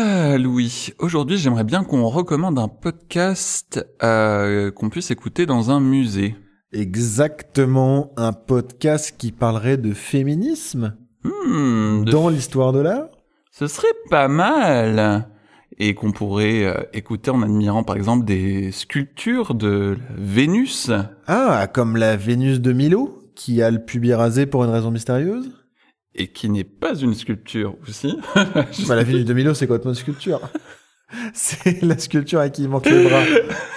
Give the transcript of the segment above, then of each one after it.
Ah, Louis, aujourd'hui j'aimerais bien qu'on recommande un podcast euh, qu'on puisse écouter dans un musée. Exactement, un podcast qui parlerait de féminisme Hmm, de- dans l'histoire de l'art. Ce serait pas mal. Et qu'on pourrait euh, écouter en admirant par exemple des sculptures de Vénus. Ah, comme la Vénus de Milo, qui a le pubis rasé pour une raison mystérieuse Et qui n'est pas une sculpture aussi. bah, La Vénus de Milo, c'est quoi une sculpture C'est la sculpture à qui il manque les bras.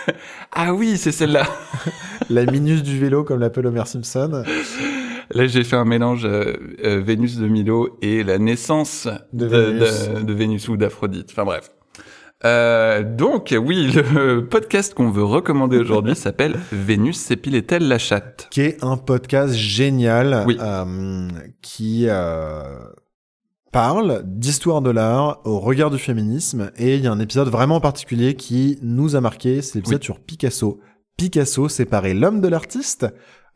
ah oui, c'est celle-là. La Minus du vélo, comme l'appelle Homer Simpson. Là j'ai fait un mélange euh, euh, Vénus de Milo et la naissance De de, Vénus. de- de Vénus ou d'Aphrodite. Enfin bref. Euh, donc oui, le podcast qu'on veut recommander aujourd'hui s'appelle Vénus s'épilait-elle la chatte? Qui est un podcast génial Oui. euh, qui euh, parle d'histoire de l'art au regard du féminisme et il y a un épisode vraiment particulier qui nous a marqué, c'est l'épisode Oui. sur Picasso. Picasso séparait l'homme de l'artiste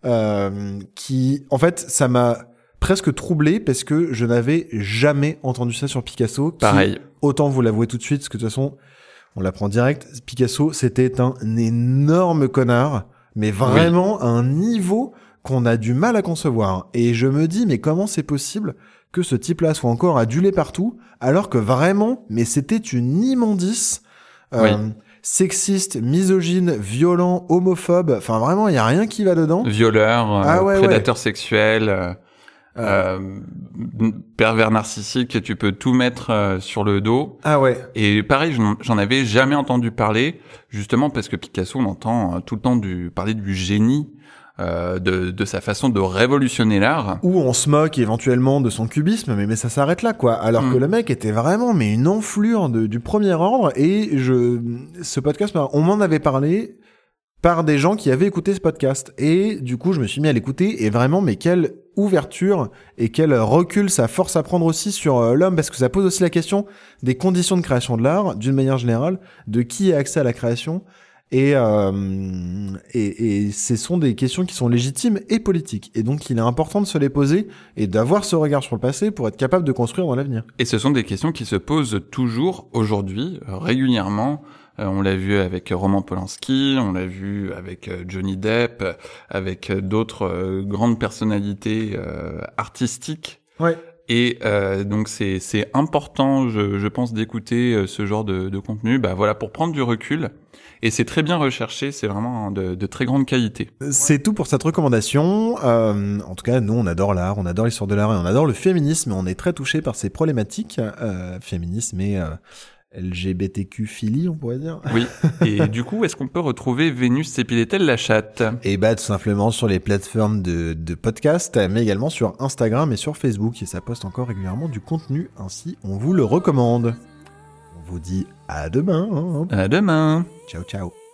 euh, qui en fait ça m'a presque troublé parce que je n'avais jamais entendu ça sur Picasso qui, Pareil. Autant vous l'avouer tout de suite parce que de toute façon on l'apprend direct Picasso c'était un énorme connard mais vraiment à un niveau qu'on a du mal à concevoir. Et je me dis, mais comment c'est possible que ce type-là soit encore adulé partout, alors que vraiment, mais c'était une immondice, euh, Oui. sexiste, misogyne, violent, homophobe. Enfin, vraiment, il y a rien qui va dedans. Violeur, euh, Ah ouais, prédateur sexuel, euh, Euh, pervers narcissique, tu peux tout mettre euh, sur le dos. Ah ouais. Et pareil, j'en avais jamais entendu parler, justement parce que Picasso, on entend euh, tout le temps du, parler du génie, euh, de, de sa façon de révolutionner l'art. Ou on se moque éventuellement de son cubisme, mais, mais ça s'arrête là, quoi. Alors que le mec était vraiment, mais une enflure de, du premier ordre. Et je, ce podcast, on m'en avait parlé par des gens qui avaient écouté ce podcast. Et du coup, je me suis mis à l'écouter. Et vraiment, mais quelle ouverture et quel recul ça force à prendre aussi sur euh, l'homme, parce que ça pose aussi la question des conditions de création de l'art, d'une manière générale, de qui a accès à la création. Et, euh, et, et ce sont des questions qui sont légitimes et politiques. Et donc, il est important de se les poser et d'avoir ce regard sur le passé pour être capable de construire dans l'avenir. Et ce sont des questions qui se posent toujours aujourd'hui, régulièrement. Euh, on l'a vu avec Roman Polanski, on l'a vu avec euh, Johnny Depp, avec euh, d'autres euh, grandes personnalités artistiques. Ouais. Et euh, donc c'est c'est important, je, je pense, d'écouter euh, ce genre de, de contenu. Bah voilà, pour prendre du recul. Et c'est très bien recherché, c'est vraiment de, de très grande qualité. C'est tout pour cette recommandation. Euh, en tout cas, nous, on adore l'art, on adore l'histoire de l'art et on adore le féminisme. On est très touché par ces problématiques, euh, féminisme et euh, LGBTQ philie, on pourrait dire. Oui. Et du coup, est-ce qu'on peut retrouver Vénus s'épilait-elle la chatte? Et bah, tout simplement sur les plateformes de, de podcast, mais également sur Instagram et sur Facebook. Et ça poste encore régulièrement du contenu. Ainsi, on vous le recommande. On vous dit à demain. hein. À demain. Ciao, ciao.